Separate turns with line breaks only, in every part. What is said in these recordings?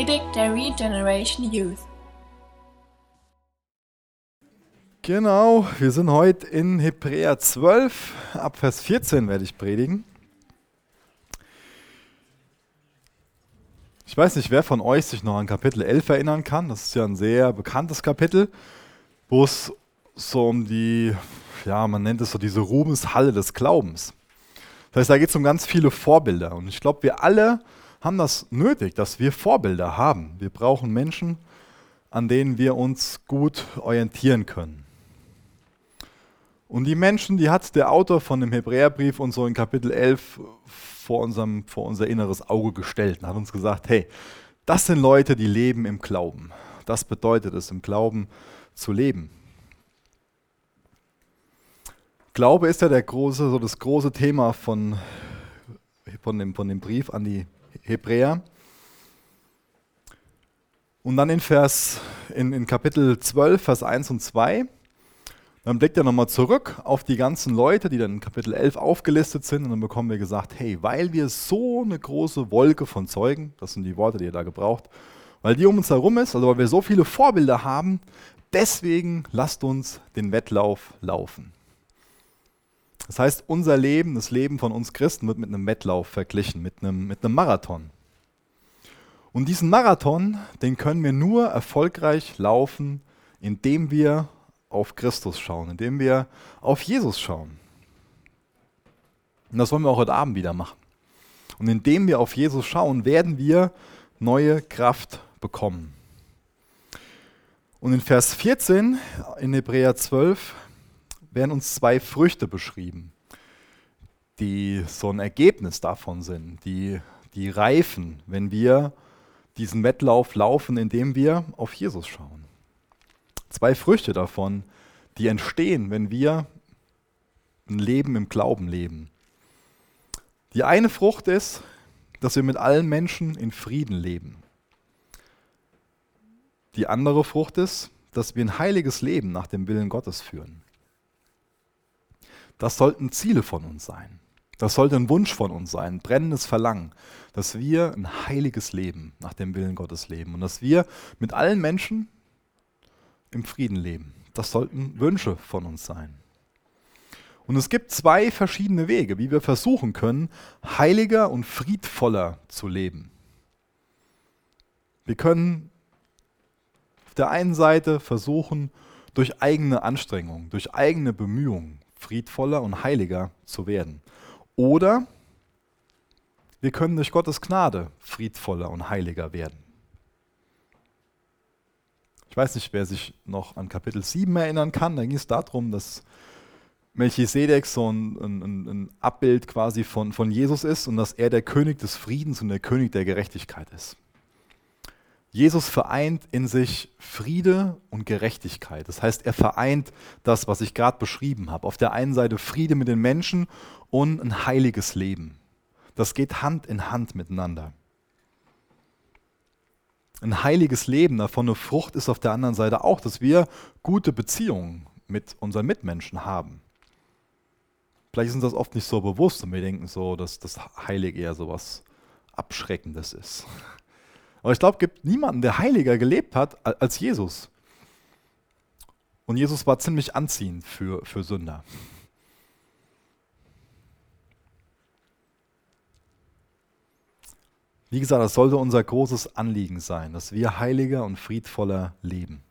Predigt der Regeneration Youth.
Genau, wir sind heute in Hebräer 12, ab Vers 14 werde ich predigen. Ich weiß nicht, wer von euch sich noch an Kapitel 11 erinnern kann. Das ist ja ein sehr bekanntes Kapitel, wo es so um die, ja, man nennt es so diese Ruhmeshalle des Glaubens. Das heißt, da geht es um ganz viele Vorbilder. Und ich glaube, wir alle haben das nötig, dass wir Vorbilder haben. Wir brauchen Menschen, an denen wir uns gut orientieren können. Und die Menschen, die hat der Autor von dem Hebräerbrief und so in Kapitel 11 vor, unserem, vor unser inneres Auge gestellt und hat uns gesagt, hey, das sind Leute, die leben im Glauben. Das bedeutet es, im Glauben zu leben. Glaube ist ja der große, so das große Thema von, von, dem, von dem Brief an die Hebräer. Und dann in Vers, in, in Kapitel 12, Vers 1 und 2, dann blickt er nochmal zurück auf die ganzen Leute, die dann in Kapitel 11 aufgelistet sind. Und dann bekommen wir gesagt, hey, weil wir so eine große Wolke von Zeugen, das sind die Worte, die er da gebraucht, weil die um uns herum ist, also weil wir so viele Vorbilder haben, deswegen lasst uns den Wettlauf laufen. Das heißt, unser Leben, das Leben von uns Christen wird mit einem Wettlauf verglichen, mit einem, mit einem Marathon. Und diesen Marathon, den können wir nur erfolgreich laufen, indem wir auf Christus schauen, indem wir auf Jesus schauen. Und das wollen wir auch heute Abend wieder machen. Und indem wir auf Jesus schauen, werden wir neue Kraft bekommen. Und in Vers 14 in Hebräer 12 werden uns zwei Früchte beschrieben, die so ein Ergebnis davon sind, die, die reifen, wenn wir diesen Wettlauf laufen, indem wir auf Jesus schauen. Zwei Früchte davon, die entstehen, wenn wir ein Leben im Glauben leben. Die eine Frucht ist, dass wir mit allen Menschen in Frieden leben. Die andere Frucht ist, dass wir ein heiliges Leben nach dem Willen Gottes führen. Das sollten Ziele von uns sein. Das sollte ein Wunsch von uns sein, ein brennendes Verlangen, dass wir ein heiliges Leben nach dem Willen Gottes leben und dass wir mit allen Menschen im Frieden leben. Das sollten Wünsche von uns sein. Und es gibt zwei verschiedene Wege, wie wir versuchen können, heiliger und friedvoller zu leben. Wir können auf der einen Seite versuchen, durch eigene Anstrengung, durch eigene Bemühungen friedvoller und heiliger zu werden. Oder wir können durch Gottes Gnade friedvoller und heiliger werden. Ich weiß nicht, wer sich noch an Kapitel 7 erinnern kann. Da ging es darum, dass Melchisedek so ein, ein, ein, Abbild quasi von, von Jesus ist und dass er der König des Friedens und der König der Gerechtigkeit ist. Jesus vereint in sich Friede und Gerechtigkeit. Das heißt, er vereint das, was ich gerade beschrieben habe. Auf der einen Seite Friede mit den Menschen und ein heiliges Leben. Das geht Hand in Hand miteinander. Ein heiliges Leben, davon eine Frucht ist auf der anderen Seite auch, dass wir gute Beziehungen mit unseren Mitmenschen haben. Vielleicht ist uns das oft nicht so bewusst und wir denken so, dass das Heilige eher so was Abschreckendes ist. Aber ich glaube, es gibt niemanden, der heiliger gelebt hat als Jesus. Und Jesus war ziemlich anziehend für, für Sünder. Wie gesagt, das sollte unser großes Anliegen sein, dass wir heiliger und friedvoller leben.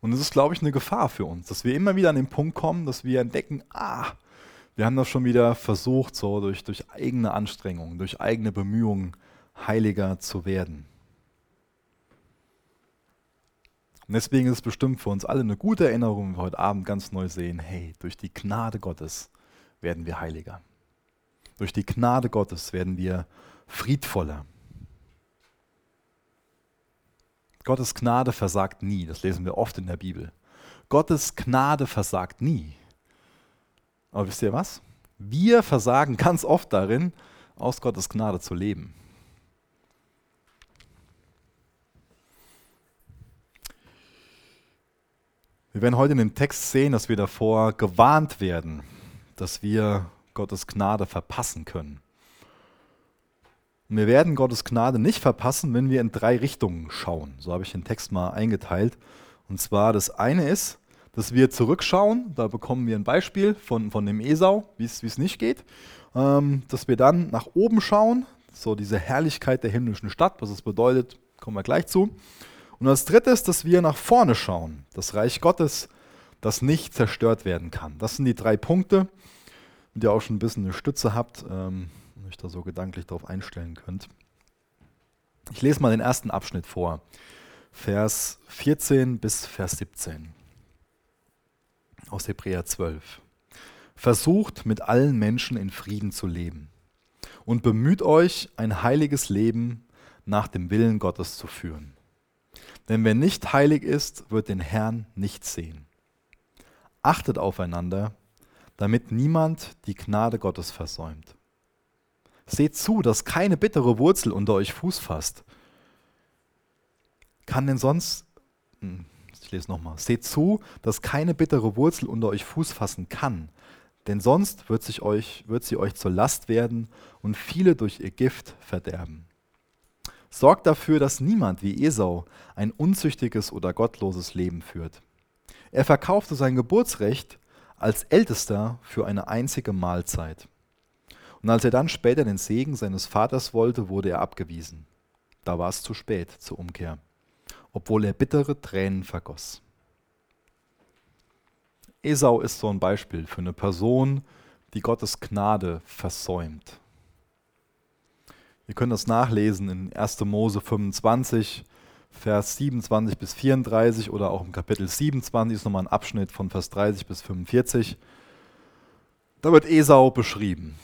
Und es ist, glaube ich, eine Gefahr für uns, dass wir immer wieder an den Punkt kommen, dass wir entdecken, ah, wir haben das schon wieder versucht, so durch, durch eigene Anstrengungen, durch eigene Bemühungen heiliger zu werden. Und deswegen ist es bestimmt für uns alle eine gute Erinnerung, wenn wir heute Abend ganz neu sehen, hey, durch die Gnade Gottes werden wir heiliger. Durch die Gnade Gottes werden wir friedvoller. Gottes Gnade versagt nie, das lesen wir oft in der Bibel. Gottes Gnade versagt nie. Aber wisst ihr was? Wir versagen ganz oft darin, aus Gottes Gnade zu leben. Wir werden heute in dem Text sehen, dass wir davor gewarnt werden, dass wir Gottes Gnade verpassen können. Und wir werden Gottes Gnade nicht verpassen, wenn wir in drei Richtungen schauen. So habe ich den Text mal eingeteilt. Und zwar das eine ist, dass wir zurückschauen, da bekommen wir ein Beispiel von, von dem Esau, wie es nicht geht. Ähm, dass wir dann nach oben schauen, so diese Herrlichkeit der himmlischen Stadt, was es bedeutet, kommen wir gleich zu. Und das dritte ist, dass wir nach vorne schauen, das Reich Gottes, das nicht zerstört werden kann. Das sind die drei Punkte, mit ihr auch schon ein bisschen eine Stütze habt ähm, und euch da so gedanklich darauf einstellen könnt. Ich lese mal den ersten Abschnitt vor, Vers 14 bis Vers 17 aus Hebräer 12. Versucht mit allen Menschen in Frieden zu leben und bemüht euch, ein heiliges Leben nach dem Willen Gottes zu führen. Denn wer nicht heilig ist, wird den Herrn nicht sehen. Achtet aufeinander, damit niemand die Gnade Gottes versäumt. Seht zu, dass keine bittere Wurzel unter euch Fuß fasst. Kann denn sonst, hm, ich lese nochmal, seht zu, dass keine bittere Wurzel unter euch Fuß fassen kann, denn sonst wird, sich euch, wird sie euch zur Last werden und viele durch ihr Gift verderben. Sorgt dafür, dass niemand wie Esau ein unzüchtiges oder gottloses Leben führt. Er verkaufte sein Geburtsrecht als Ältester für eine einzige Mahlzeit. Und als er dann später den Segen seines Vaters wollte, wurde er abgewiesen. Da war es zu spät zur Umkehr, obwohl er bittere Tränen vergoss. Esau ist so ein Beispiel für eine Person, die Gottes Gnade versäumt. Ihr könnt das nachlesen in 1. Mose 25, Vers 27 bis 34 oder auch im Kapitel 27 ist nochmal ein Abschnitt von Vers 30 bis 45. Da wird Esau beschrieben.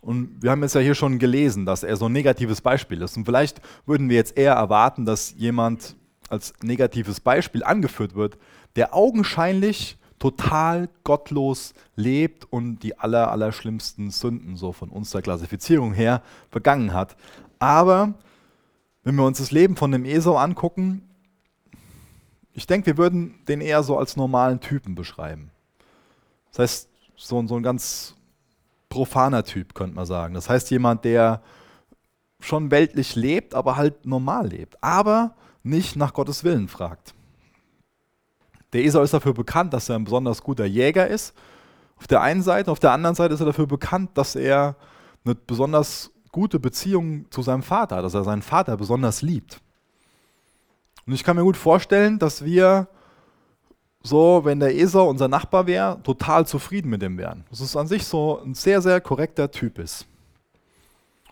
Und wir haben jetzt ja hier schon gelesen, dass er so ein negatives Beispiel ist. Und vielleicht würden wir jetzt eher erwarten, dass jemand als negatives Beispiel angeführt wird, der augenscheinlich total gottlos lebt und die aller, aller schlimmsten Sünden so von unserer Klassifizierung her begangen hat. Aber wenn wir uns das Leben von dem Esau angucken, ich denke, wir würden den eher so als normalen Typen beschreiben. Das heißt, so, so ein ganz profaner Typ, könnte man sagen. Das heißt, jemand, der schon weltlich lebt, aber halt normal lebt. Aber nicht nach Gottes Willen fragt. Der Esau ist dafür bekannt, dass er ein besonders guter Jäger ist. Auf der einen Seite, auf der anderen Seite ist er dafür bekannt, dass er eine besonders gute Beziehung zu seinem Vater hat, dass er seinen Vater besonders liebt. Und ich kann mir gut vorstellen, dass wir so, wenn der Esau unser Nachbar wäre, total zufrieden mit dem wären. Dass es an sich so ein sehr, sehr korrekter Typ ist.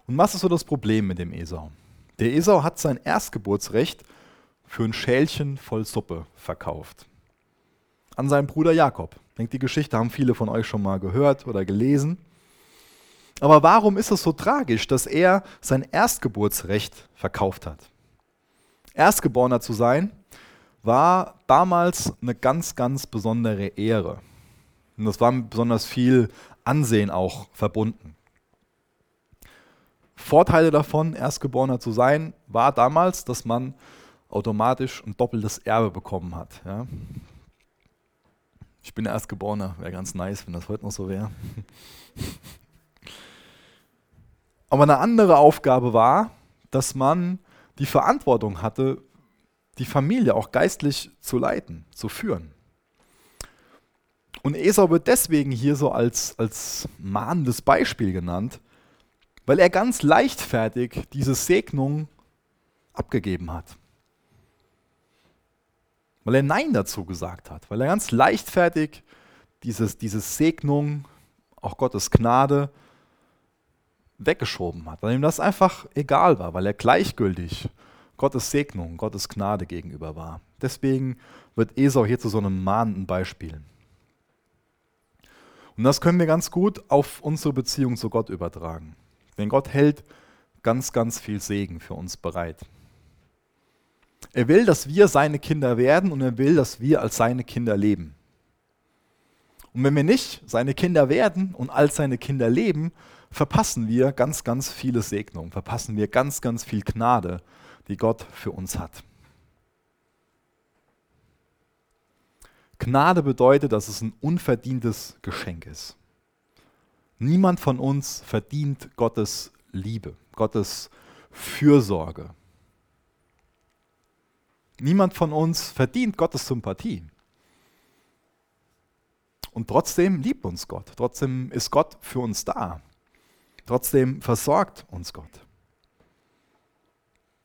Und was ist so das Problem mit dem Esau? Der Esau hat sein Erstgeburtsrecht für ein Schälchen voll Suppe verkauft. An seinen Bruder Jakob. Ich denke, die Geschichte haben viele von euch schon mal gehört oder gelesen. Aber warum ist es so tragisch, dass er sein Erstgeburtsrecht verkauft hat? Erstgeborener zu sein, war damals eine ganz, ganz besondere Ehre. Und das war mit besonders viel Ansehen auch verbunden. Vorteile davon, Erstgeborener zu sein, war damals, dass man automatisch ein doppeltes Erbe bekommen hat. Ja. Ich bin Erstgeborener, wäre ganz nice, wenn das heute noch so wäre. Aber eine andere Aufgabe war, dass man die Verantwortung hatte, die Familie auch geistlich zu leiten, zu führen. Und Esau wird deswegen hier so als, als mahnendes Beispiel genannt, weil er ganz leichtfertig diese Segnung abgegeben hat weil er Nein dazu gesagt hat, weil er ganz leichtfertig dieses, diese Segnung, auch Gottes Gnade, weggeschoben hat, weil ihm das einfach egal war, weil er gleichgültig Gottes Segnung, Gottes Gnade gegenüber war. Deswegen wird Esau hier zu so einem mahnenden Beispiel. Und das können wir ganz gut auf unsere Beziehung zu Gott übertragen. Denn Gott hält ganz, ganz viel Segen für uns bereit. Er will, dass wir seine Kinder werden und er will, dass wir als seine Kinder leben. Und wenn wir nicht seine Kinder werden und als seine Kinder leben, verpassen wir ganz, ganz viele Segnungen, verpassen wir ganz, ganz viel Gnade, die Gott für uns hat. Gnade bedeutet, dass es ein unverdientes Geschenk ist. Niemand von uns verdient Gottes Liebe, Gottes Fürsorge. Niemand von uns verdient Gottes Sympathie. Und trotzdem liebt uns Gott. Trotzdem ist Gott für uns da. Trotzdem versorgt uns Gott.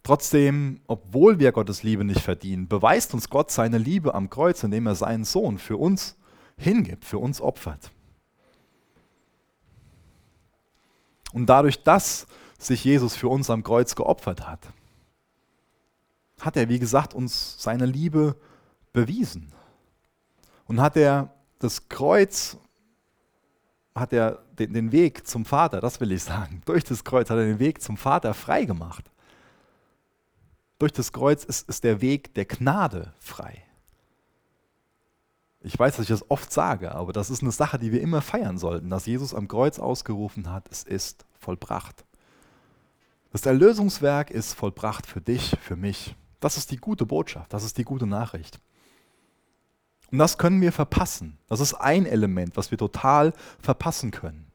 Trotzdem, obwohl wir Gottes Liebe nicht verdienen, beweist uns Gott seine Liebe am Kreuz, indem er seinen Sohn für uns hingibt, für uns opfert. Und dadurch, dass sich Jesus für uns am Kreuz geopfert hat, hat er, wie gesagt, uns seine Liebe bewiesen. Und hat er das Kreuz, hat er den, den Weg zum Vater, das will ich sagen, durch das Kreuz hat er den Weg zum Vater frei gemacht. Durch das Kreuz ist, ist der Weg der Gnade frei. Ich weiß, dass ich das oft sage, aber das ist eine Sache, die wir immer feiern sollten, dass Jesus am Kreuz ausgerufen hat, es ist vollbracht. Das Erlösungswerk ist vollbracht für dich, für mich. Das ist die gute Botschaft, das ist die gute Nachricht. Und das können wir verpassen. Das ist ein Element, was wir total verpassen können.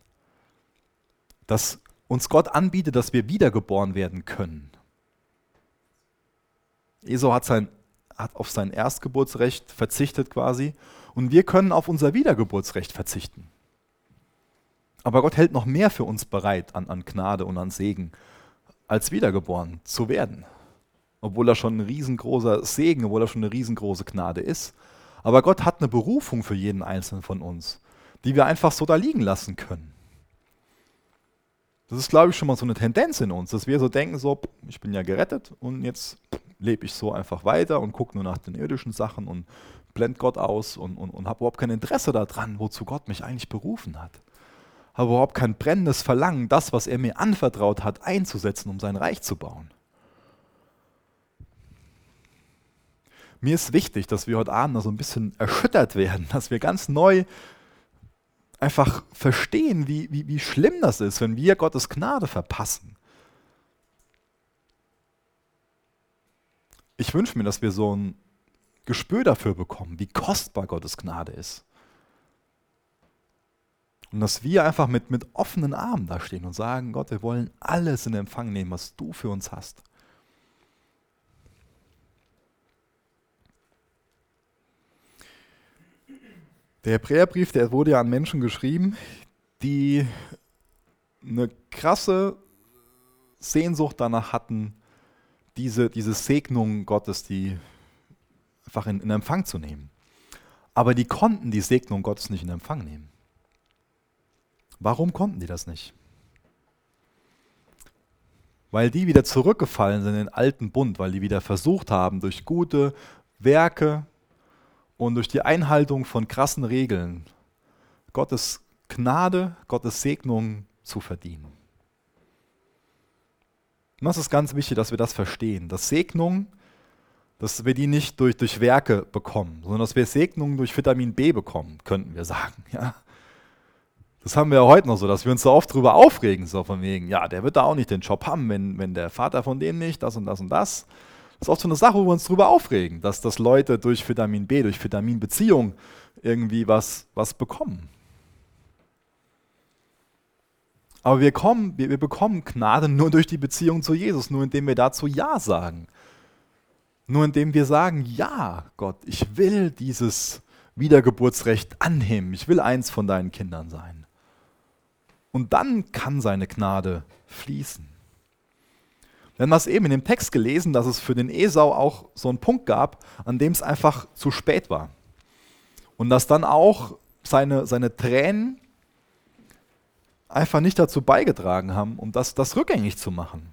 Dass uns Gott anbietet, dass wir wiedergeboren werden können. Esau hat, sein, hat auf sein Erstgeburtsrecht verzichtet quasi und wir können auf unser Wiedergeburtsrecht verzichten. Aber Gott hält noch mehr für uns bereit an, an Gnade und an Segen, als wiedergeboren zu werden. Obwohl er schon ein riesengroßer Segen, obwohl er schon eine riesengroße Gnade ist. Aber Gott hat eine Berufung für jeden Einzelnen von uns, die wir einfach so da liegen lassen können. Das ist, glaube ich, schon mal so eine Tendenz in uns, dass wir so denken, so, ich bin ja gerettet und jetzt lebe ich so einfach weiter und gucke nur nach den irdischen Sachen und blend Gott aus und, und, und habe überhaupt kein Interesse daran, wozu Gott mich eigentlich berufen hat. Habe überhaupt kein brennendes Verlangen, das, was er mir anvertraut hat, einzusetzen, um sein Reich zu bauen. Mir ist wichtig, dass wir heute Abend noch so ein bisschen erschüttert werden, dass wir ganz neu einfach verstehen, wie, wie, wie schlimm das ist, wenn wir Gottes Gnade verpassen. Ich wünsche mir, dass wir so ein Gespür dafür bekommen, wie kostbar Gottes Gnade ist. Und dass wir einfach mit, mit offenen Armen da stehen und sagen, Gott, wir wollen alles in Empfang nehmen, was du für uns hast. Der Hebräerbrief, der wurde ja an Menschen geschrieben, die eine krasse Sehnsucht danach hatten, diese, diese Segnung Gottes, die einfach in, in Empfang zu nehmen. Aber die konnten die Segnung Gottes nicht in Empfang nehmen. Warum konnten die das nicht? Weil die wieder zurückgefallen sind in den alten Bund, weil die wieder versucht haben, durch gute Werke und durch die Einhaltung von krassen Regeln Gottes Gnade, Gottes Segnung zu verdienen. Und das ist ganz wichtig, dass wir das verstehen, dass Segnung, dass wir die nicht durch, durch Werke bekommen, sondern dass wir Segnungen durch Vitamin B bekommen, könnten wir sagen. Ja? Das haben wir ja heute noch so, dass wir uns so oft darüber aufregen, so von wegen, ja, der wird da auch nicht den Job haben, wenn, wenn der Vater von dem nicht, das und das und das. Das ist auch so eine Sache, wo wir uns darüber aufregen, dass, dass Leute durch Vitamin B, durch Vitaminbeziehung irgendwie was, was bekommen. Aber wir, kommen, wir, wir bekommen Gnade nur durch die Beziehung zu Jesus, nur indem wir dazu Ja sagen. Nur indem wir sagen, ja, Gott, ich will dieses Wiedergeburtsrecht annehmen. Ich will eins von deinen Kindern sein. Und dann kann seine Gnade fließen. Wir haben das eben in dem Text gelesen, dass es für den Esau auch so einen Punkt gab, an dem es einfach zu spät war. Und dass dann auch seine, seine Tränen einfach nicht dazu beigetragen haben, um das, das rückgängig zu machen.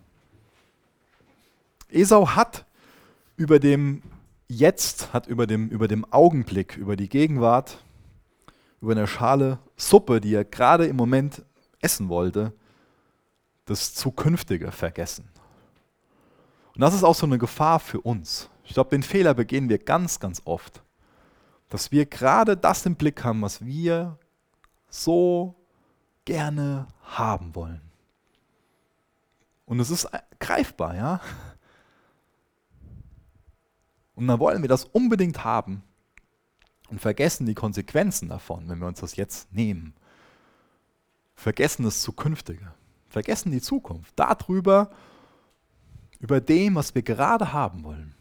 Esau hat über dem Jetzt, hat über dem, über dem Augenblick, über die Gegenwart, über eine Schale Suppe, die er gerade im Moment essen wollte, das Zukünftige vergessen. Und das ist auch so eine Gefahr für uns. Ich glaube, den Fehler begehen wir ganz, ganz oft. Dass wir gerade das im Blick haben, was wir so gerne haben wollen. Und es ist greifbar, ja. Und dann wollen wir das unbedingt haben und vergessen die Konsequenzen davon, wenn wir uns das jetzt nehmen. Vergessen das Zukünftige. vergessen die Zukunft. Darüber, über dem, was wir gerade haben wollen.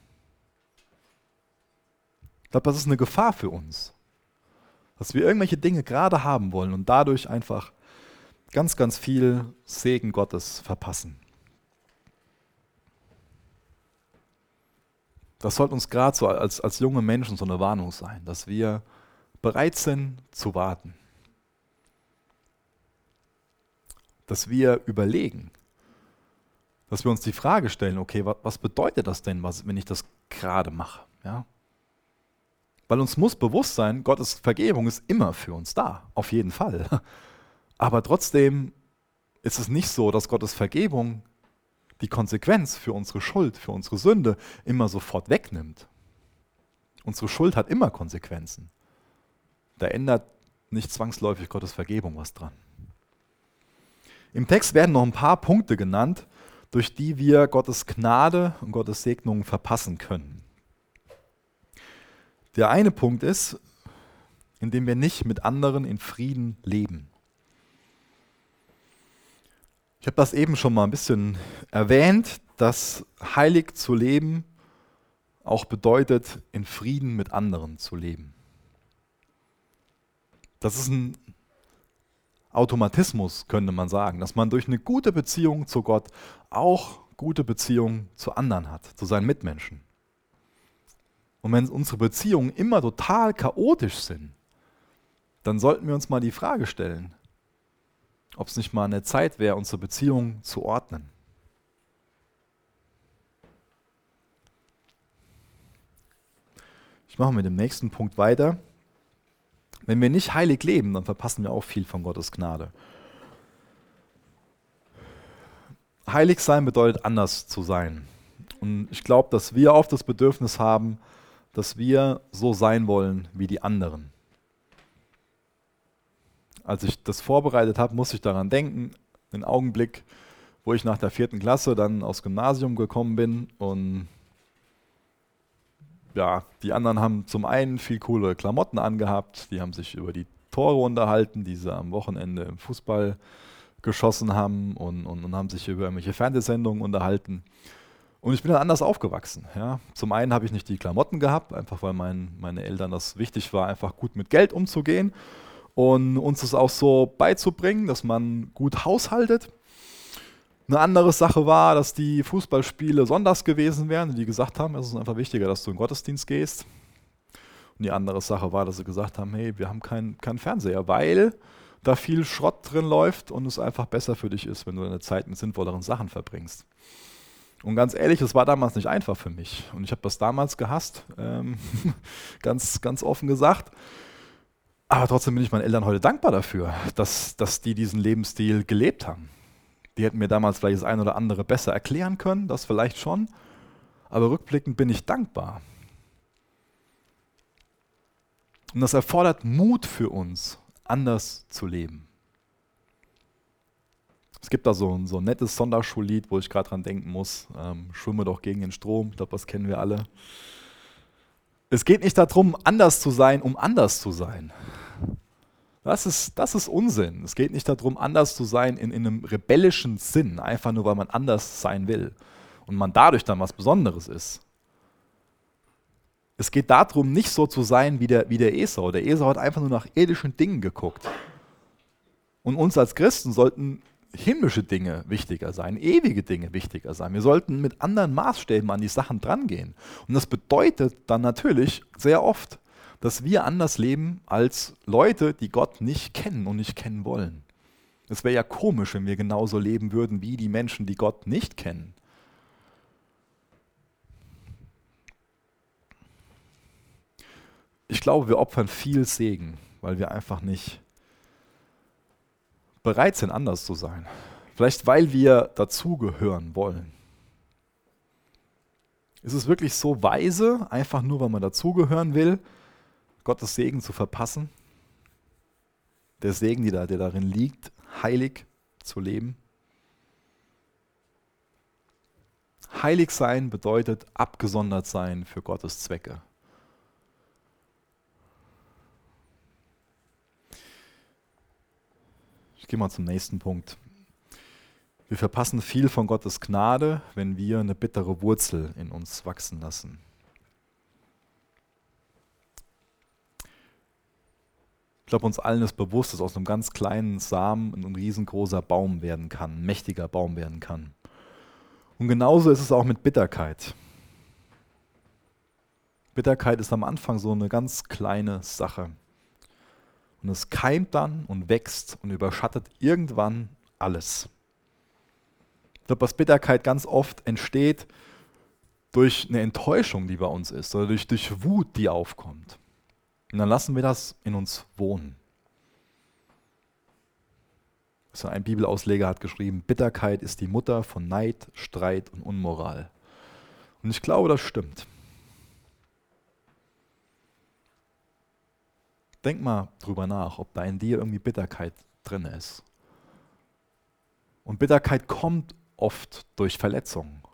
Ich glaube, das ist eine Gefahr für uns. Dass wir irgendwelche Dinge gerade haben wollen und dadurch einfach ganz, ganz viel Segen Gottes verpassen. Das sollte uns gerade so als, als junge Menschen so eine Warnung sein, dass wir bereit sind zu warten. Dass wir überlegen, dass wir uns die Frage stellen, okay, was, bedeutet das denn, was, wenn ich das gerade mache? Ja? Weil uns muss bewusst sein, Gottes Vergebung ist immer für uns da, auf jeden Fall. Aber trotzdem ist es nicht so, dass Gottes Vergebung die Konsequenz für unsere Schuld, für unsere Sünde immer sofort wegnimmt. Unsere Schuld hat immer Konsequenzen. Da ändert nicht zwangsläufig Gottes Vergebung was dran. Im Text werden noch ein paar Punkte genannt, durch die wir Gottes Gnade und Gottes Segnung verpassen können. Der eine Punkt ist, indem wir nicht mit anderen in Frieden leben. Ich habe das eben schon mal ein bisschen erwähnt, dass heilig zu leben auch bedeutet, in Frieden mit anderen zu leben. Das ist ein Automatismus, könnte man sagen, dass man durch eine gute Beziehung zu Gott auch gute Beziehungen zu anderen hat, zu seinen Mitmenschen. Und wenn unsere Beziehungen immer total chaotisch sind, dann sollten wir uns mal die Frage stellen, ob es nicht mal eine Zeit wäre, unsere Beziehungen zu ordnen. Ich mache mit dem nächsten Punkt weiter. Wenn wir nicht heilig leben, dann verpassen wir auch viel von Gottes Gnade. Heilig sein bedeutet anders zu sein. Und ich glaube, dass wir oft das Bedürfnis haben, dass wir so sein wollen wie die anderen. Als ich das vorbereitet habe, musste ich daran denken, den Augenblick, wo ich nach der vierten Klasse dann aufs Gymnasium gekommen bin und ja, die anderen haben zum einen viel coole Klamotten angehabt, die haben sich über die Tore unterhalten, die sie am Wochenende im Fußball geschossen haben und, und, und haben sich über irgendwelche Fernsehsendungen unterhalten. Und ich bin dann anders aufgewachsen. Ja. Zum einen habe ich nicht die Klamotten gehabt, einfach weil mein, meine Eltern das wichtig war, einfach gut mit Geld umzugehen und uns das auch so beizubringen, dass man gut haushaltet. Eine andere Sache war, dass die Fußballspiele sonntags gewesen wären die gesagt haben, es ist einfach wichtiger, dass du in den Gottesdienst gehst. Und die andere Sache war, dass sie gesagt haben, hey, wir haben keinen kein Fernseher, weil da viel Schrott drin läuft und es einfach besser für dich ist, wenn du deine Zeit mit sinnvolleren Sachen verbringst. Und ganz ehrlich, es war damals nicht einfach für mich. Und ich habe das damals gehasst, ähm, ganz, ganz offen gesagt. Aber trotzdem bin ich meinen Eltern heute dankbar dafür, dass, dass die diesen Lebensstil gelebt haben. Die hätten mir damals vielleicht das ein oder andere besser erklären können, das vielleicht schon. Aber rückblickend bin ich dankbar. Und das erfordert Mut für uns, anders zu leben. Es gibt da so ein, so ein nettes Sonderschullied, wo ich gerade dran denken muss. Ähm, Schwimme doch gegen den Strom, ich glaube, das kennen wir alle. Es geht nicht darum, anders zu sein, um anders zu sein. Das ist, das ist Unsinn. Es geht nicht darum, anders zu sein in, in einem rebellischen Sinn, einfach nur, weil man anders sein will und man dadurch dann was Besonderes ist. Es geht darum, nicht so zu sein wie der, wie der Esau. Der Esau hat einfach nur nach irdischen Dingen geguckt. Und uns als Christen sollten himmlische Dinge wichtiger sein, ewige Dinge wichtiger sein. Wir sollten mit anderen Maßstäben an die Sachen drangehen. Und das bedeutet dann natürlich sehr oft, dass wir anders leben als Leute, die Gott nicht kennen und nicht kennen wollen. Es wäre ja komisch, wenn wir genauso leben würden wie die Menschen, die Gott nicht kennen. Ich glaube, wir opfern viel Segen, weil wir einfach nicht bereit sind, anders zu sein. Vielleicht weil wir dazugehören wollen. Ist es wirklich so weise, einfach nur weil man dazugehören will, Gottes Segen zu verpassen? Der Segen, der, der darin liegt, heilig zu leben? Heilig sein bedeutet abgesondert sein für Gottes Zwecke. Ich gehe mal zum nächsten Punkt. Wir verpassen viel von Gottes Gnade, wenn wir eine bittere Wurzel in uns wachsen lassen. Ich glaube, uns allen ist bewusst, dass aus einem ganz kleinen Samen ein riesengroßer Baum werden kann, ein mächtiger Baum werden kann. Und genauso ist es auch mit Bitterkeit. Bitterkeit ist am Anfang so eine ganz kleine Sache. Und es keimt dann und wächst und überschattet irgendwann alles. Ich glaube, dass Bitterkeit ganz oft entsteht durch eine Enttäuschung, die bei uns ist, oder durch, durch Wut, die aufkommt. Und dann lassen wir das in uns wohnen. So ein Bibelausleger hat geschrieben, Bitterkeit ist die Mutter von Neid, Streit und Unmoral. Und ich glaube, das stimmt. Denk mal drüber nach, ob da in dir irgendwie Bitterkeit drin ist. Und Bitterkeit kommt oft durch Verletzungen.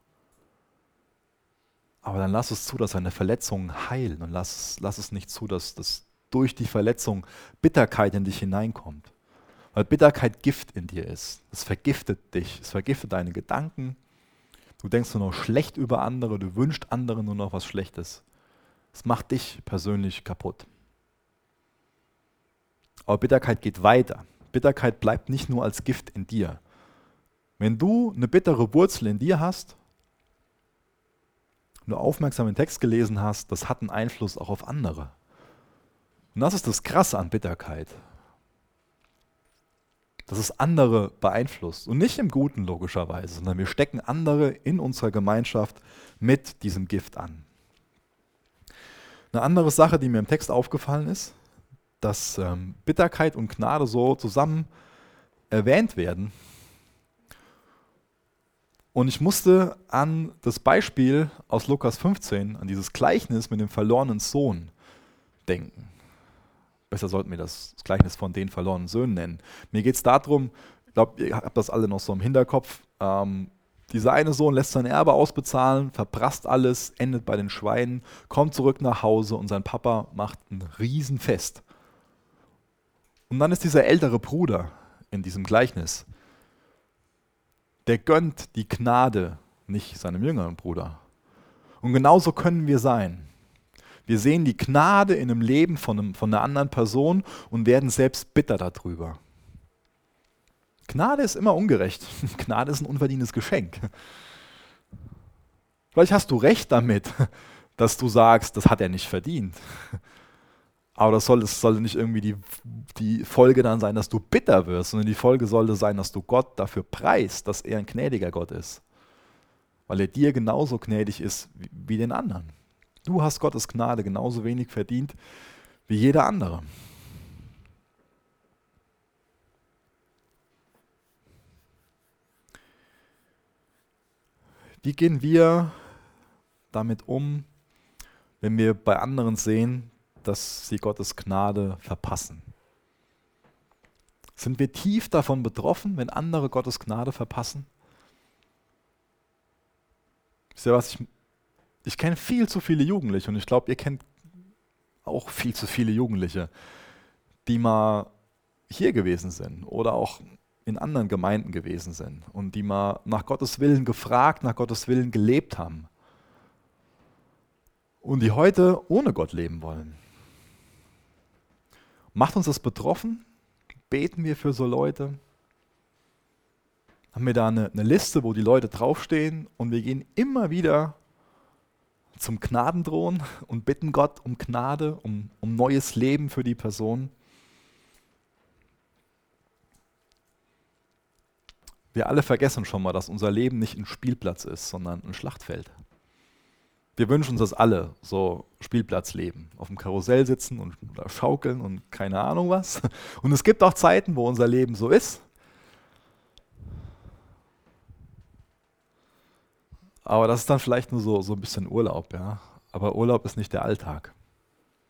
Aber dann lass es zu, dass deine Verletzungen heilen und lass, lass es nicht zu, dass, dass durch die Verletzung Bitterkeit in dich hineinkommt. Weil Bitterkeit Gift in dir ist. Es vergiftet dich, es vergiftet deine Gedanken. Du denkst nur noch schlecht über andere, du wünschst anderen nur noch was Schlechtes. Es macht dich persönlich kaputt. Aber Bitterkeit geht weiter. Bitterkeit bleibt nicht nur als Gift in dir, wenn du eine bittere Wurzel in dir hast, wenn du aufmerksam den Text gelesen hast, das hat einen Einfluss auch auf andere. Und das ist das Krasse an Bitterkeit. Dass es andere beeinflusst. Und nicht im Guten logischerweise, sondern wir stecken andere in unserer Gemeinschaft mit diesem Gift an. Eine andere Sache, die mir im Text aufgefallen ist, dass ähm, Bitterkeit und Gnade so zusammen erwähnt werden, und ich musste an das Beispiel aus Lukas 15, an dieses Gleichnis mit dem verlorenen Sohn denken. Besser sollten wir das Gleichnis von den verlorenen Söhnen nennen. Mir geht es darum, ich glaube, ihr habt das alle noch so im Hinterkopf. Ähm, dieser eine Sohn lässt sein Erbe ausbezahlen, verprasst alles, endet bei den Schweinen, kommt zurück nach Hause und sein Papa macht ein Riesenfest. Und dann ist dieser ältere Bruder in diesem Gleichnis der gönnt die Gnade nicht seinem jüngeren Bruder. Und genauso können wir sein. Wir sehen die Gnade in einem Leben von, einem, von einer anderen Person und werden selbst bitter darüber. Gnade ist immer ungerecht. Gnade ist ein unverdientes Geschenk. Vielleicht hast du recht damit, dass du sagst, das hat er nicht verdient. Aber das soll, sollte nicht irgendwie die, die Folge dann sein, dass du bitter wirst, sondern die Folge sollte sein, dass du Gott dafür preist, dass er ein gnädiger Gott ist. Weil er dir genauso gnädig ist wie, wie den anderen. Du hast Gottes Gnade genauso wenig verdient wie jeder andere. Wie gehen wir damit um, wenn wir bei anderen sehen, dass sie Gottes Gnade verpassen? Sind wir tief davon betroffen, wenn andere Gottes Gnade verpassen? Wisst ihr was? Ich, ich kenne viel zu viele Jugendliche und ich glaube, ihr kennt auch viel zu viele Jugendliche, die mal hier gewesen sind oder auch in anderen Gemeinden gewesen sind und die mal nach Gottes Willen gefragt, nach Gottes Willen gelebt haben und die heute ohne Gott leben wollen. Macht uns das betroffen? Beten wir für so Leute? Haben wir da eine, eine Liste, wo die Leute draufstehen und wir gehen immer wieder zum Gnadendrohen und bitten Gott um Gnade, um, um neues Leben für die Person? Wir alle vergessen schon mal, dass unser Leben nicht ein Spielplatz ist, sondern ein Schlachtfeld. Wir wünschen uns das alle, so Spielplatzleben, auf dem Karussell sitzen und schaukeln und keine Ahnung was. Und es gibt auch Zeiten, wo unser Leben so ist. Aber das ist dann vielleicht nur so, so ein bisschen Urlaub, ja. Aber Urlaub ist nicht der Alltag.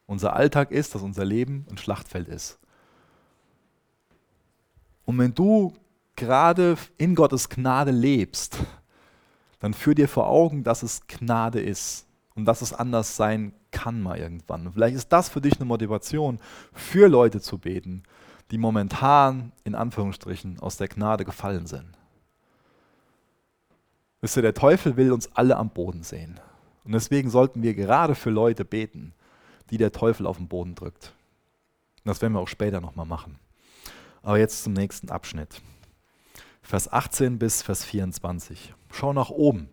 Unser Alltag ist, dass unser Leben ein Schlachtfeld ist. Und wenn du gerade in Gottes Gnade lebst, dann führ dir vor Augen, dass es Gnade ist und dass es anders sein kann mal irgendwann. Und vielleicht ist das für dich eine Motivation, für Leute zu beten, die momentan in Anführungsstrichen aus der Gnade gefallen sind. Wisst ihr, der Teufel will uns alle am Boden sehen. Und deswegen sollten wir gerade für Leute beten, die der Teufel auf den Boden drückt. Das werden wir auch später nochmal machen. Aber jetzt zum nächsten Abschnitt. Vers 18 bis Vers 24. Schau nach oben.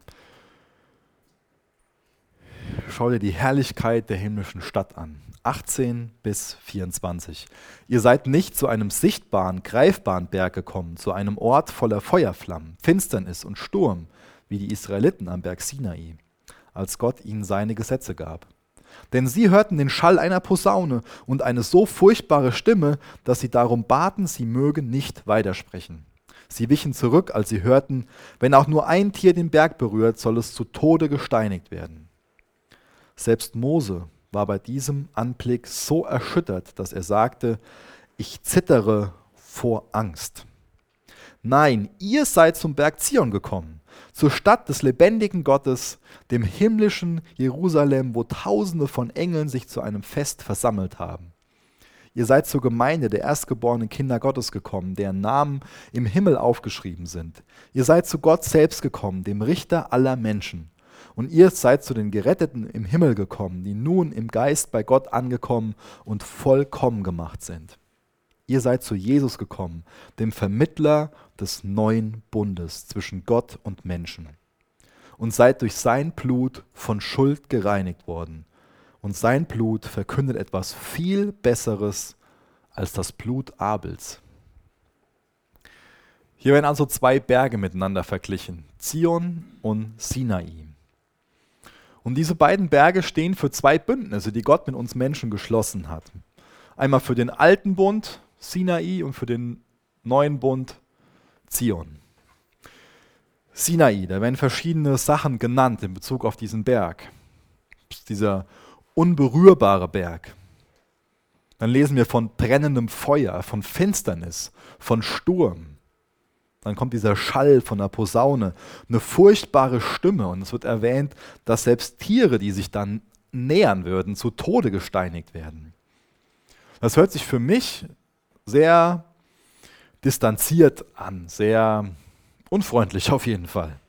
Schau dir die Herrlichkeit der himmlischen Stadt an. 18 bis 24. Ihr seid nicht zu einem sichtbaren, greifbaren Berg gekommen, zu einem Ort voller Feuerflammen, Finsternis und Sturm, wie die Israeliten am Berg Sinai, als Gott ihnen seine Gesetze gab. Denn sie hörten den Schall einer Posaune und eine so furchtbare Stimme, dass sie darum baten, sie mögen nicht weitersprechen. Sie wichen zurück, als sie hörten, wenn auch nur ein Tier den Berg berührt, soll es zu Tode gesteinigt werden. Selbst Mose war bei diesem Anblick so erschüttert, dass er sagte, ich zittere vor Angst. Nein, ihr seid zum Berg Zion gekommen, zur Stadt des lebendigen Gottes, dem himmlischen Jerusalem, wo Tausende von Engeln sich zu einem Fest versammelt haben. Ihr seid zur Gemeinde der erstgeborenen Kinder Gottes gekommen, deren Namen im Himmel aufgeschrieben sind. Ihr seid zu Gott selbst gekommen, dem Richter aller Menschen. Und ihr seid zu den Geretteten im Himmel gekommen, die nun im Geist bei Gott angekommen und vollkommen gemacht sind. Ihr seid zu Jesus gekommen, dem Vermittler des neuen Bundes zwischen Gott und Menschen. Und seid durch sein Blut von Schuld gereinigt worden. Und sein Blut verkündet etwas viel Besseres als das Blut Abels. Hier werden also zwei Berge miteinander verglichen, Zion und Sinai. Und diese beiden Berge stehen für zwei Bündnisse, die Gott mit uns Menschen geschlossen hat. Einmal für den alten Bund Sinai und für den neuen Bund Zion. Sinai, da werden verschiedene Sachen genannt in Bezug auf diesen Berg. Dieser unberührbare Berg. Dann lesen wir von brennendem Feuer, von Finsternis, von Sturm. Dann kommt dieser Schall von der Posaune, eine furchtbare Stimme und es wird erwähnt, dass selbst Tiere, die sich dann nähern würden, zu Tode gesteinigt werden. Das hört sich für mich sehr distanziert an, sehr unfreundlich auf jeden Fall.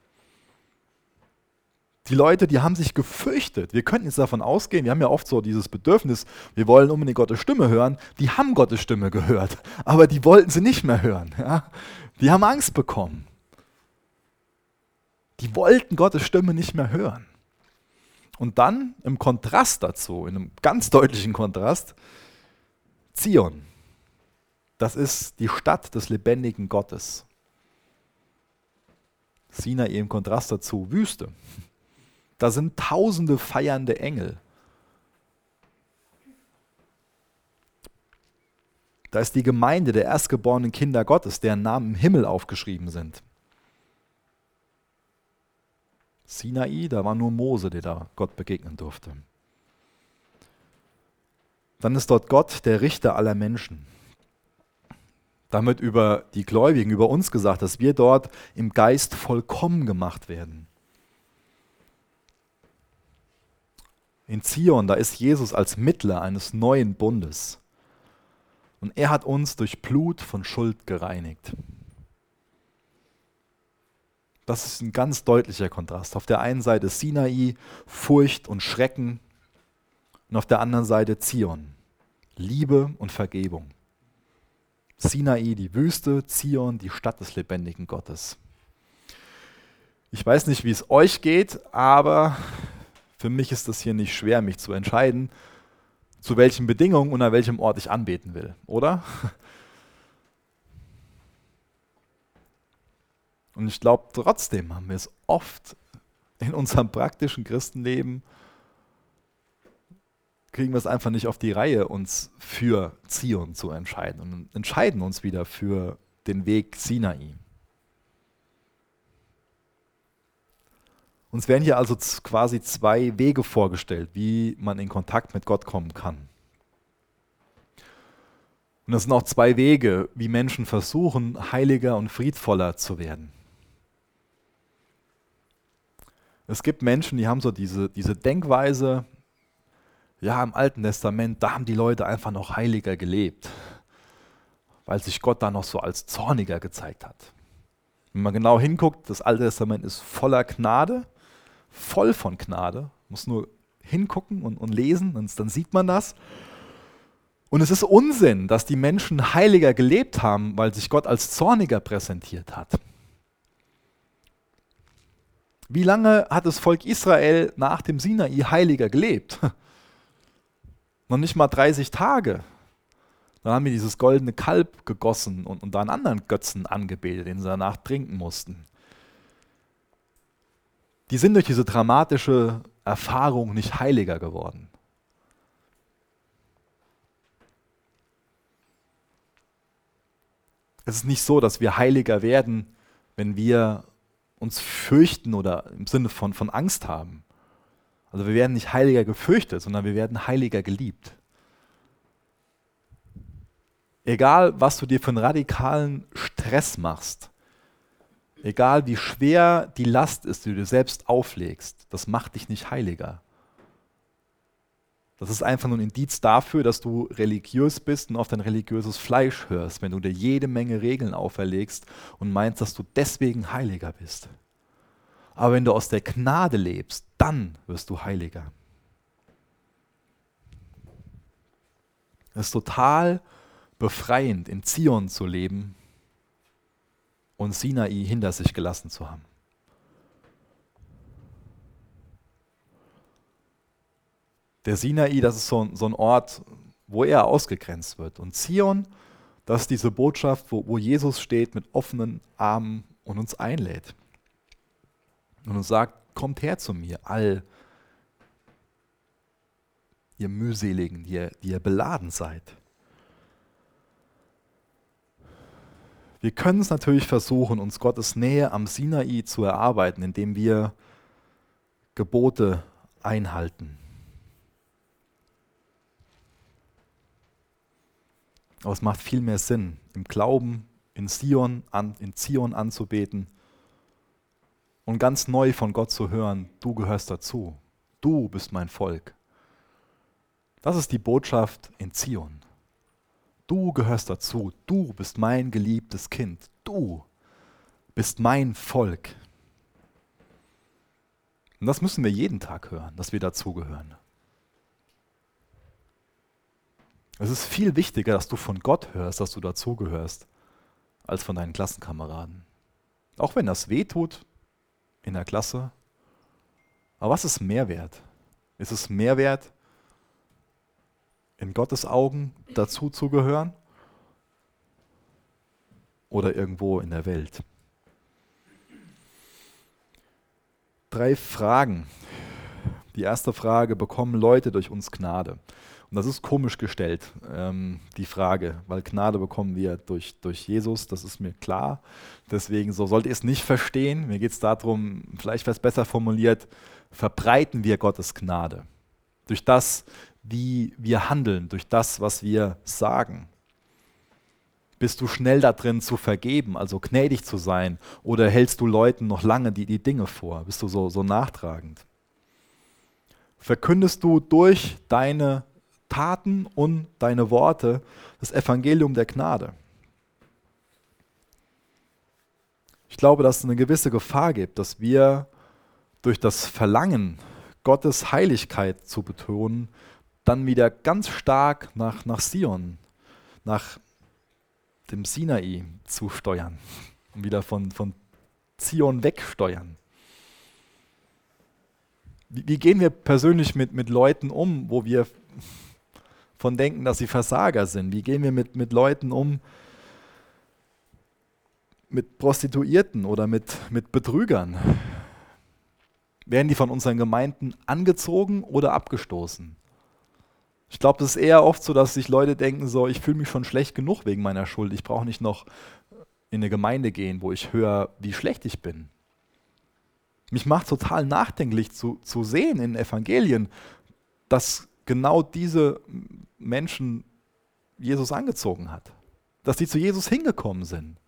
Die Leute, die haben sich gefürchtet. Wir könnten jetzt davon ausgehen, wir haben ja oft so dieses Bedürfnis, wir wollen unbedingt Gottes Stimme hören. Die haben Gottes Stimme gehört, aber die wollten sie nicht mehr hören. Ja? Die haben Angst bekommen. Die wollten Gottes Stimme nicht mehr hören. Und dann im Kontrast dazu, in einem ganz deutlichen Kontrast, Zion. Das ist die Stadt des lebendigen Gottes. Sinai im Kontrast dazu, Wüste. Da sind tausende feiernde Engel. Da ist die Gemeinde der erstgeborenen Kinder Gottes, deren Namen im Himmel aufgeschrieben sind. Sinai, da war nur Mose, der da Gott begegnen durfte. Dann ist dort Gott, der Richter aller Menschen. Damit über die Gläubigen, über uns gesagt, dass wir dort im Geist vollkommen gemacht werden. In Zion, da ist Jesus als Mittler eines neuen Bundes. Und er hat uns durch Blut von Schuld gereinigt. Das ist ein ganz deutlicher Kontrast. Auf der einen Seite Sinai, Furcht und Schrecken. Und auf der anderen Seite Zion, Liebe und Vergebung. Sinai, die Wüste, Zion, die Stadt des lebendigen Gottes. Ich weiß nicht, wie es euch geht, aber für mich ist es hier nicht schwer, mich zu entscheiden, zu welchen Bedingungen und an welchem Ort ich anbeten will, oder? Und ich glaube, trotzdem haben wir es oft in unserem praktischen Christenleben, kriegen wir es einfach nicht auf die Reihe, uns für Zion zu entscheiden und entscheiden uns wieder für den Weg Sinai. Uns werden hier also quasi zwei Wege vorgestellt, wie man in Kontakt mit Gott kommen kann. Und es sind auch zwei Wege, wie Menschen versuchen, heiliger und friedvoller zu werden. Es gibt Menschen, die haben so diese, diese Denkweise, ja, im Alten Testament, da haben die Leute einfach noch heiliger gelebt, weil sich Gott da noch so als zorniger gezeigt hat. Wenn man genau hinguckt, das Alte Testament ist voller Gnade, voll von Gnade. Muss nur hingucken und, und lesen, und dann sieht man das. Und es ist Unsinn, dass die Menschen heiliger gelebt haben, weil sich Gott als zorniger präsentiert hat. Wie lange hat das Volk Israel nach dem Sinai heiliger gelebt? Noch nicht mal 30 Tage. Dann haben wir dieses goldene Kalb gegossen und, und da einen anderen Götzen angebetet, den sie danach trinken mussten. Die sind durch diese dramatische Erfahrung nicht heiliger geworden. Es ist nicht so, dass wir heiliger werden, wenn wir uns fürchten oder im Sinne von, von Angst haben. Also wir werden nicht heiliger gefürchtet, sondern wir werden heiliger geliebt. Egal, was du dir für einen radikalen Stress machst, egal wie schwer die Last ist, die du dir selbst auflegst, das macht dich nicht heiliger. Das ist einfach nur ein Indiz dafür, dass du religiös bist und auf dein religiöses Fleisch hörst, wenn du dir jede Menge Regeln auferlegst und meinst, dass du deswegen heiliger bist. Aber wenn du aus der Gnade lebst, dann wirst du heiliger. Es ist total befreiend, in Zion zu leben und Sinai hinter sich gelassen zu haben. Der Sinai, das ist so ein, so ein Ort, wo er ausgegrenzt wird. Und Zion, das ist diese Botschaft, wo, wo Jesus steht mit offenen Armen und uns einlädt. Und uns sagt, kommt her zu mir, all ihr mühseligen, die ihr, die ihr beladen seid. Wir können es natürlich versuchen, uns Gottes Nähe am Sinai zu erarbeiten, indem wir Gebote einhalten. Aber es macht viel mehr Sinn, im Glauben in Zion, an, in Zion anzubeten und ganz neu von Gott zu hören, du gehörst dazu, du bist mein Volk. Das ist die Botschaft in Zion. Du gehörst dazu, du bist mein geliebtes Kind, du bist mein Volk. Und das müssen wir jeden Tag hören, dass wir dazugehören. Es ist viel wichtiger, dass du von Gott hörst, dass du dazugehörst, als von deinen Klassenkameraden. Auch wenn das weh tut in der Klasse. Aber was ist Mehrwert? Ist es Mehrwert, in Gottes Augen dazu zu gehören? Oder irgendwo in der Welt? Drei Fragen. Die erste Frage, bekommen Leute durch uns Gnade? Und das ist komisch gestellt, ähm, die Frage, weil Gnade bekommen wir durch, durch Jesus, das ist mir klar. Deswegen, so sollt ihr es nicht verstehen. Mir geht es darum, vielleicht wäre es besser formuliert, verbreiten wir Gottes Gnade. Durch das, wie wir handeln, durch das, was wir sagen. Bist du schnell da drin zu vergeben, also gnädig zu sein, oder hältst du Leuten noch lange die, die Dinge vor? Bist du so, so nachtragend? Verkündest du durch deine Taten und deine Worte das Evangelium der Gnade. Ich glaube, dass es eine gewisse Gefahr gibt, dass wir durch das Verlangen, Gottes Heiligkeit zu betonen, dann wieder ganz stark nach, nach Sion, nach dem Sinai zu steuern und wieder von, von Zion wegsteuern. Wie, wie gehen wir persönlich mit, mit Leuten um, wo wir von denken, dass sie Versager sind? Wie gehen wir mit, mit Leuten um, mit Prostituierten oder mit, mit Betrügern? Werden die von unseren Gemeinden angezogen oder abgestoßen? Ich glaube, es ist eher oft so, dass sich Leute denken, so, ich fühle mich schon schlecht genug wegen meiner Schuld. Ich brauche nicht noch in eine Gemeinde gehen, wo ich höre, wie schlecht ich bin. Mich macht total nachdenklich zu, zu sehen in Evangelien, dass genau diese Menschen Jesus angezogen hat. Dass sie zu Jesus hingekommen sind.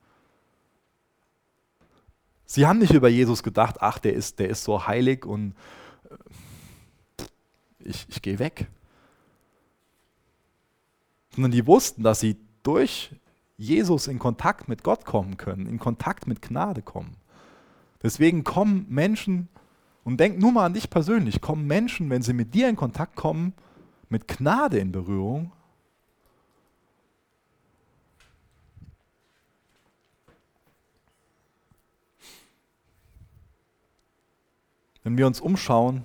Sie haben nicht über Jesus gedacht, ach, der ist, der ist so heilig und äh, ich, ich gehe weg. Sondern die wussten, dass sie durch Jesus in Kontakt mit Gott kommen können, in Kontakt mit Gnade kommen. Deswegen kommen Menschen, und denk nur mal an dich persönlich, kommen Menschen, wenn sie mit dir in Kontakt kommen, mit Gnade in Berührung. Wenn wir uns umschauen,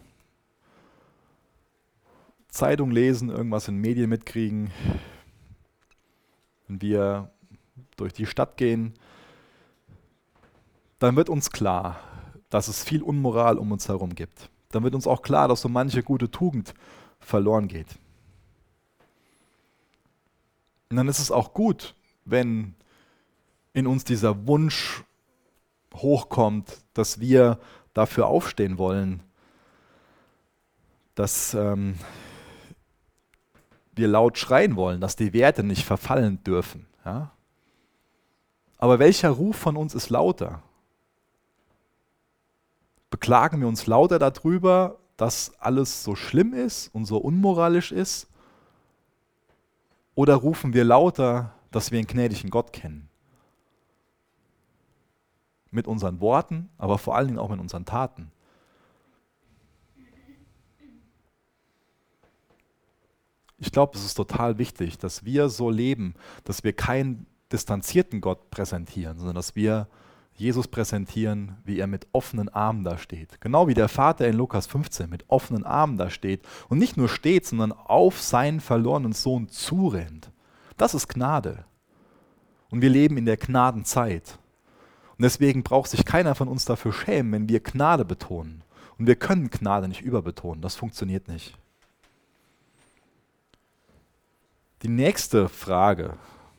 Zeitung lesen, irgendwas in Medien mitkriegen, wenn wir durch die Stadt gehen, dann wird uns klar, dass es viel Unmoral um uns herum gibt. Dann wird uns auch klar, dass so manche gute Tugend verloren geht. Und dann ist es auch gut, wenn in uns dieser Wunsch hochkommt, dass wir dafür aufstehen wollen, dass ähm, wir laut schreien wollen, dass die Werte nicht verfallen dürfen. Ja? Aber welcher Ruf von uns ist lauter? Beklagen wir uns lauter darüber, dass alles so schlimm ist und so unmoralisch ist? Oder rufen wir lauter, dass wir einen gnädigen Gott kennen? Mit unseren Worten, aber vor allen Dingen auch mit unseren Taten. Ich glaube, es ist total wichtig, dass wir so leben, dass wir keinen distanzierten Gott präsentieren, sondern dass wir Jesus präsentieren, wie er mit offenen Armen da steht. Genau wie der Vater in Lukas 15 mit offenen Armen da steht und nicht nur steht, sondern auf seinen verlorenen Sohn zurennt. Das ist Gnade. Und wir leben in der Gnadenzeit. Und deswegen braucht sich keiner von uns dafür schämen, wenn wir Gnade betonen. Und wir können Gnade nicht überbetonen. Das funktioniert nicht. Die nächste Frage,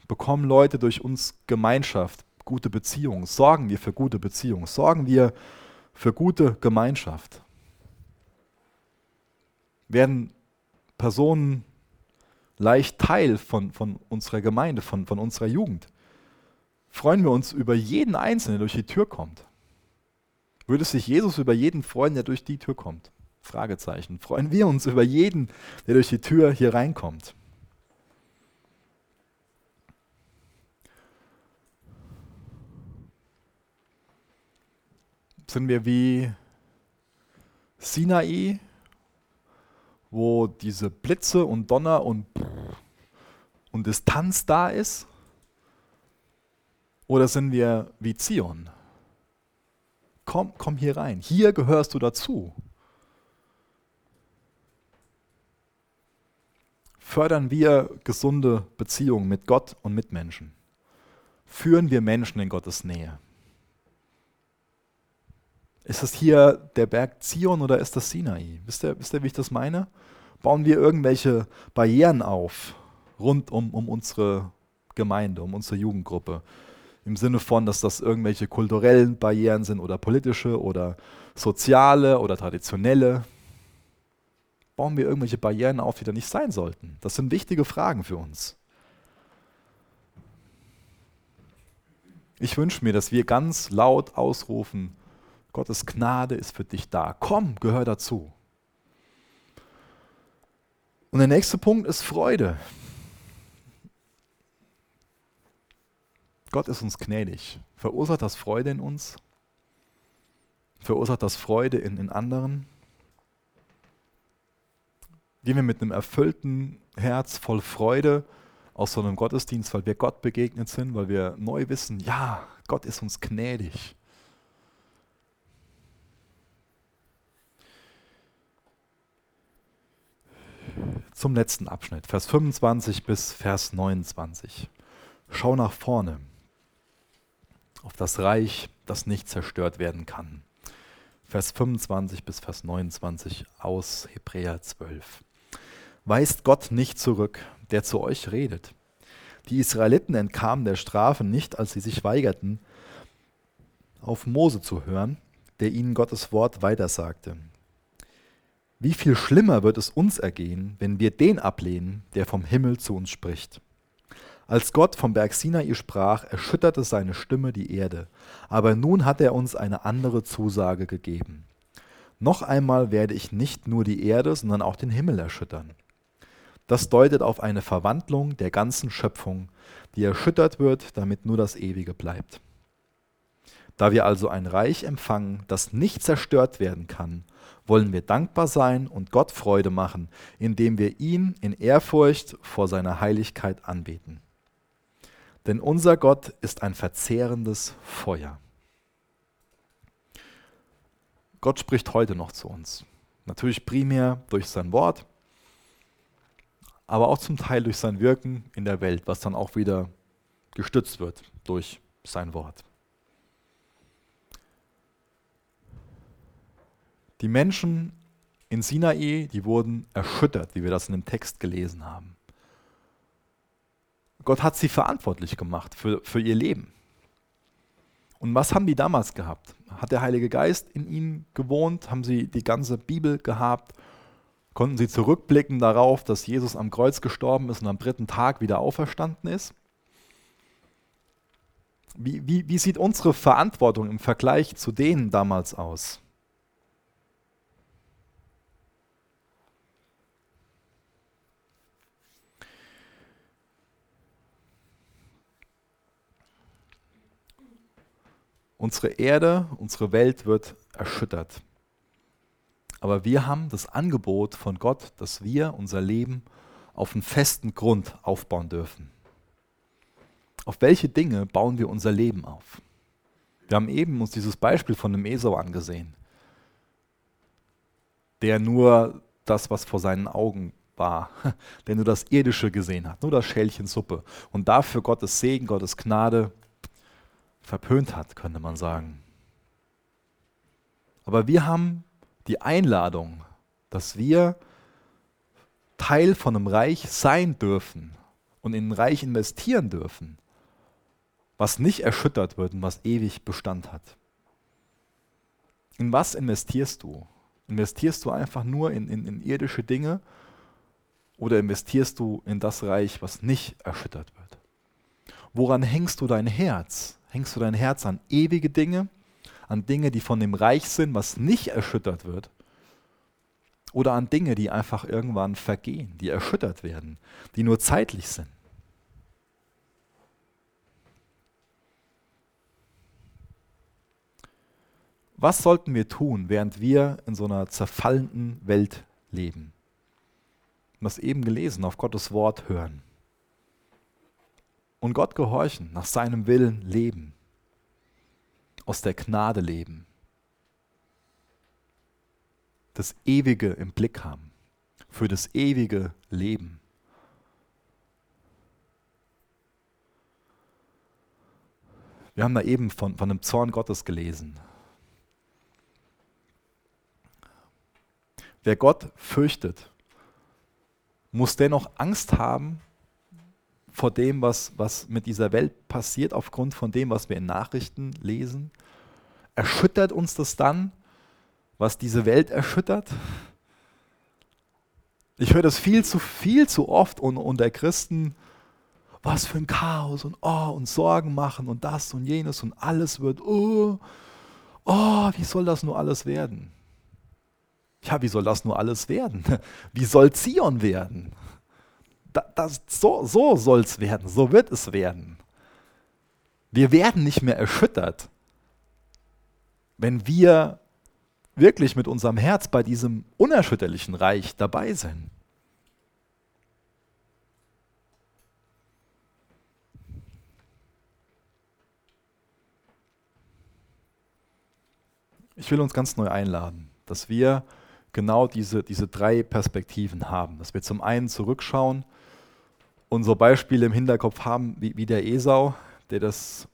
bekommen Leute durch uns Gemeinschaft, gute Beziehungen? Sorgen wir für gute Beziehungen? Sorgen wir für gute Gemeinschaft? Werden Personen leicht Teil von, von unserer Gemeinde, von, von unserer Jugend? Freuen wir uns über jeden Einzelnen, der durch die Tür kommt? Würde sich Jesus über jeden freuen, der durch die Tür kommt? Fragezeichen. Freuen wir uns über jeden, der durch die Tür hier reinkommt? sind wir wie Sinai, wo diese Blitze und Donner und, und Distanz da ist? Oder sind wir wie Zion? Komm, komm hier rein. Hier gehörst du dazu. Fördern wir gesunde Beziehungen mit Gott und mit Menschen? Führen wir Menschen in Gottes Nähe? Ist das hier der Berg Zion oder ist das Sinai? Wisst ihr, wisst ihr, wie ich das meine? Bauen wir irgendwelche Barrieren auf rund um, um unsere Gemeinde, um unsere Jugendgruppe? Im Sinne von, dass das irgendwelche kulturellen Barrieren sind oder politische oder soziale oder traditionelle. Bauen wir irgendwelche Barrieren auf, die da nicht sein sollten? Das sind wichtige Fragen für uns. Ich wünsche mir, dass wir ganz laut ausrufen, Gottes Gnade ist für dich da. Komm, gehör dazu. Und der nächste Punkt ist Freude. Gott ist uns gnädig. Verursacht das Freude in uns? Verursacht das Freude in, in anderen? Gehen wir mit einem erfüllten Herz voll Freude aus so einem Gottesdienst, weil wir Gott begegnet sind, weil wir neu wissen, ja, Gott ist uns gnädig. zum letzten Abschnitt, Vers 25 bis Vers 29. Schau nach vorne auf das Reich, das nicht zerstört werden kann. Vers 25 bis Vers 29 aus Hebräer 12. Weist Gott nicht zurück, der zu euch redet. Die Israeliten entkamen der Strafe nicht, als sie sich weigerten, auf Mose zu hören, der ihnen Gottes Wort weitersagte. Wie viel schlimmer wird es uns ergehen, wenn wir den ablehnen, der vom Himmel zu uns spricht. Als Gott vom Berg Sinai sprach, erschütterte seine Stimme die Erde, aber nun hat er uns eine andere Zusage gegeben. Noch einmal werde ich nicht nur die Erde, sondern auch den Himmel erschüttern. Das deutet auf eine Verwandlung der ganzen Schöpfung, die erschüttert wird, damit nur das Ewige bleibt. Da wir also ein Reich empfangen, das nicht zerstört werden kann, wollen wir dankbar sein und Gott Freude machen, indem wir ihn in Ehrfurcht vor seiner Heiligkeit anbeten. Denn unser Gott ist ein verzehrendes Feuer. Gott spricht heute noch zu uns. Natürlich primär durch sein Wort, aber auch zum Teil durch sein Wirken in der Welt, was dann auch wieder gestützt wird durch sein Wort. Die Menschen in Sinai, die wurden erschüttert, wie wir das in dem Text gelesen haben. Gott hat sie verantwortlich gemacht für, für ihr Leben. Und was haben die damals gehabt? Hat der Heilige Geist in ihnen gewohnt? Haben sie die ganze Bibel gehabt? Konnten sie zurückblicken darauf, dass Jesus am Kreuz gestorben ist und am dritten Tag wieder auferstanden ist? Wie, wie, wie sieht unsere Verantwortung im Vergleich zu denen damals aus? Unsere Erde, unsere Welt wird erschüttert. Aber wir haben das Angebot von Gott, dass wir unser Leben auf einen festen Grund aufbauen dürfen. Auf welche Dinge bauen wir unser Leben auf? Wir haben eben uns dieses Beispiel von dem Esau angesehen, der nur das, was vor seinen Augen war, der nur das Irdische gesehen hat, nur das Schälchen Suppe und dafür Gottes Segen, Gottes Gnade verpönt hat, könnte man sagen. Aber wir haben die Einladung, dass wir Teil von einem Reich sein dürfen und in ein Reich investieren dürfen, was nicht erschüttert wird und was ewig Bestand hat. In was investierst du? Investierst du einfach nur in, in, in irdische Dinge oder investierst du in das Reich, was nicht erschüttert wird? Woran hängst du dein Herz? Hängst du dein Herz an ewige Dinge, an Dinge, die von dem Reich sind, was nicht erschüttert wird? Oder an Dinge, die einfach irgendwann vergehen, die erschüttert werden, die nur zeitlich sind? Was sollten wir tun, während wir in so einer zerfallenden Welt leben? Und das eben gelesen, auf Gottes Wort hören und Gott gehorchen, nach seinem Willen leben, aus der Gnade leben, das Ewige im Blick haben, für das ewige Leben. Wir haben da eben von, von dem Zorn Gottes gelesen. Wer Gott fürchtet, muss dennoch Angst haben vor dem, was, was mit dieser Welt passiert, aufgrund von dem, was wir in Nachrichten lesen? Erschüttert uns das dann, was diese Welt erschüttert? Ich höre das viel zu viel zu oft unter Christen, was für ein Chaos und oh und Sorgen machen und das und jenes und alles wird, oh, oh, wie soll das nur alles werden? Ja, wie soll das nur alles werden? Wie soll Zion werden? Das, so so soll es werden, so wird es werden. Wir werden nicht mehr erschüttert, wenn wir wirklich mit unserem Herz bei diesem unerschütterlichen Reich dabei sind. Ich will uns ganz neu einladen, dass wir genau diese, diese drei Perspektiven haben. Dass wir zum einen zurückschauen unsere Beispiele im Hinterkopf haben, wie, wie der Esau, der das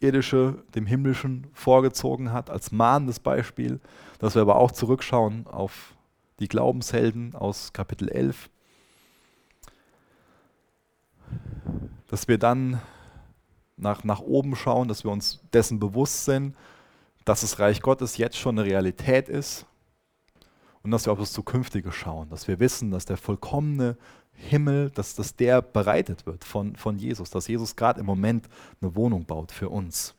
Irdische dem Himmlischen vorgezogen hat, als mahnendes Beispiel, dass wir aber auch zurückschauen auf die Glaubenshelden aus Kapitel 11, dass wir dann nach, nach oben schauen, dass wir uns dessen bewusst sind, dass das Reich Gottes jetzt schon eine Realität ist und dass wir auf das Zukünftige schauen, dass wir wissen, dass der vollkommene Himmel, dass, dass der bereitet wird von, von Jesus, dass Jesus gerade im Moment eine Wohnung baut für uns.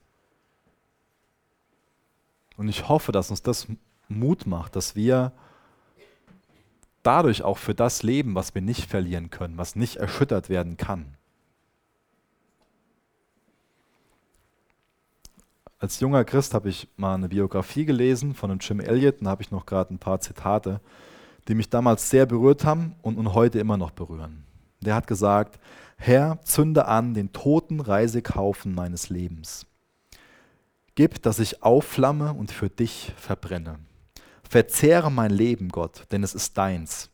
Und ich hoffe, dass uns das Mut macht, dass wir dadurch auch für das leben, was wir nicht verlieren können, was nicht erschüttert werden kann. Als junger Christ habe ich mal eine Biografie gelesen von einem Jim Elliot, und da habe ich noch gerade ein paar Zitate, die mich damals sehr berührt haben und, und heute immer noch berühren. Der hat gesagt, Herr, zünde an den toten Reisekaufen meines Lebens. Gib, dass ich aufflamme und für dich verbrenne. Verzehre mein Leben, Gott, denn es ist deins.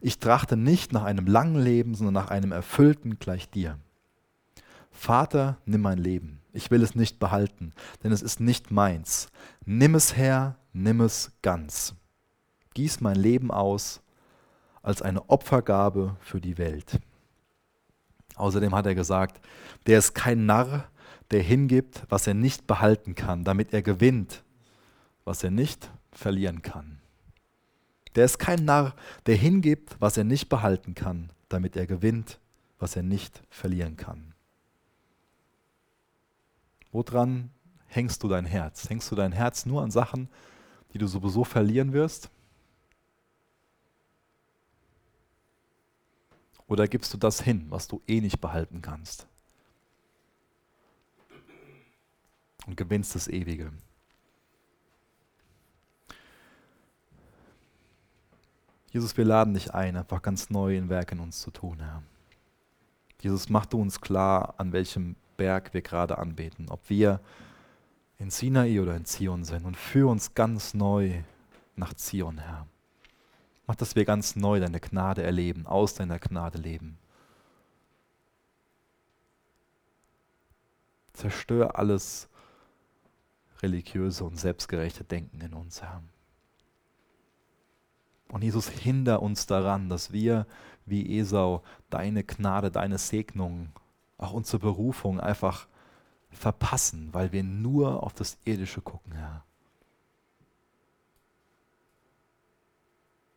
Ich trachte nicht nach einem langen Leben, sondern nach einem erfüllten gleich dir. Vater, nimm mein Leben. Ich will es nicht behalten, denn es ist nicht meins. Nimm es her, nimm es ganz. Gieß mein Leben aus als eine Opfergabe für die Welt. Außerdem hat er gesagt, der ist kein Narr, der hingibt, was er nicht behalten kann, damit er gewinnt, was er nicht verlieren kann. Der ist kein Narr, der hingibt, was er nicht behalten kann, damit er gewinnt, was er nicht verlieren kann. Woran hängst du dein Herz? Hängst du dein Herz nur an Sachen, die du sowieso verlieren wirst? Oder gibst du das hin, was du eh nicht behalten kannst? Und gewinnst das Ewige. Jesus, wir laden dich ein, einfach ganz neu in Werk in uns zu tun, Herr. Jesus, mach du uns klar, an welchem Berg wir gerade anbeten, ob wir in Sinai oder in Zion sind und führ uns ganz neu nach Zion, Herr. Mach, dass wir ganz neu deine Gnade erleben, aus deiner Gnade leben. Zerstör alles religiöse und selbstgerechte Denken in uns, Herr. Und Jesus, hinder uns daran, dass wir wie Esau deine Gnade, deine Segnung, auch unsere Berufung einfach verpassen, weil wir nur auf das Irdische gucken, Herr.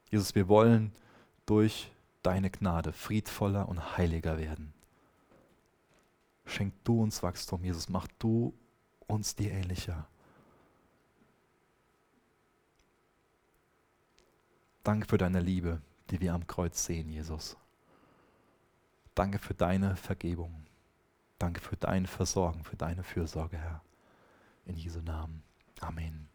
Jesus, wir wollen durch deine Gnade friedvoller und heiliger werden. Schenk du uns Wachstum, Jesus, mach du uns dir ähnlicher. Danke für deine Liebe, die wir am Kreuz sehen, Jesus. Danke für deine Vergebung. Danke für dein Versorgen, für deine Fürsorge, Herr. In Jesu Namen. Amen.